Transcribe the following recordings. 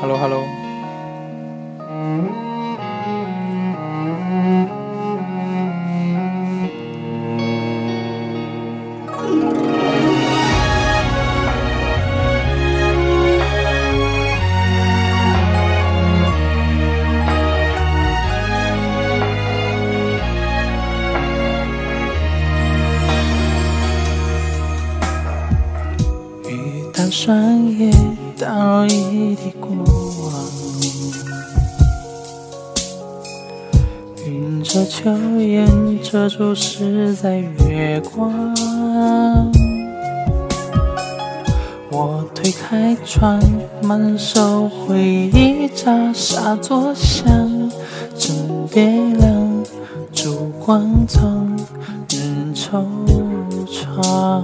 Hello, hello.。打霜叶，打落一地过往。云遮秋烟，遮住实在月光。我推开窗，满手回忆扎沙作响。枕边凉，烛光苍，人惆怅。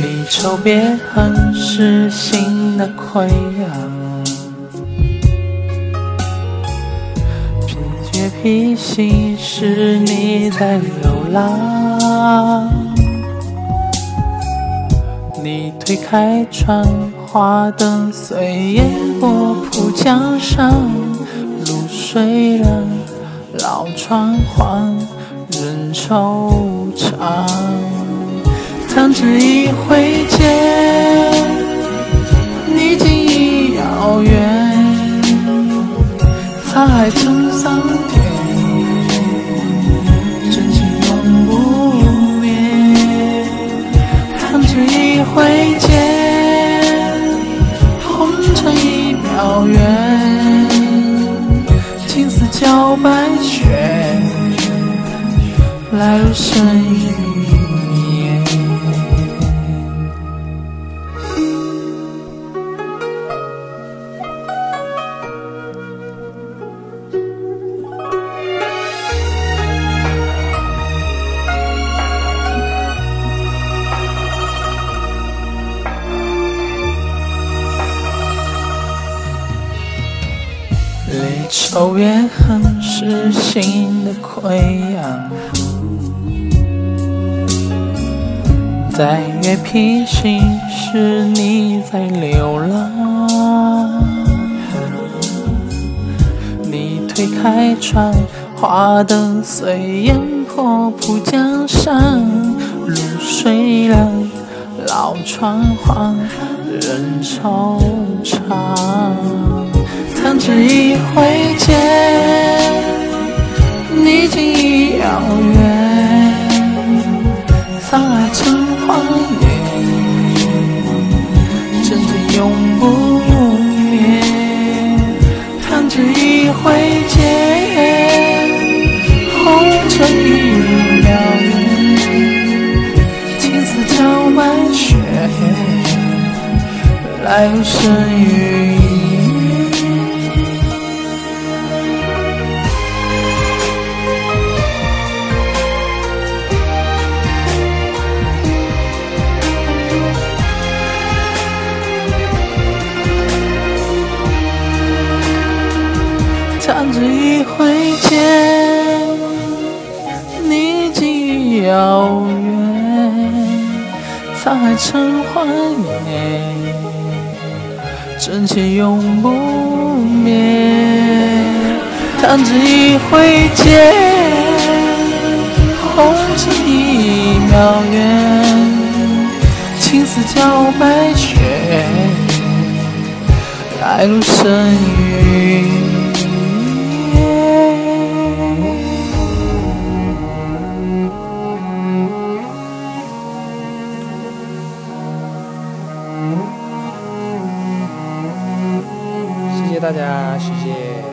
离愁别恨是心的溃疡，疲倦脾气是你在流浪。你推开窗，花灯随烟波铺江上，露水凉，老窗黄，人惆怅。弹指一挥间，你竟已遥远。沧海成桑田，真情永不灭。弹指一挥间，红尘一渺远。青丝搅白雪，来路深与离愁别恨是心的溃疡，在月披星时你在流浪。你推开窗，花灯随烟波铺江上，露水凉，老窗黄，人惆怅。弹指一挥海成荒野，真情永不灭。弹指一挥间，红尘一秒。青丝搅白雪，来路深与弹指一挥间，你竟已遥远。沧海成幻灭，真情永不灭。弹指一挥间，红尘一秒远。青丝交白雪，来路深与大家，谢谢。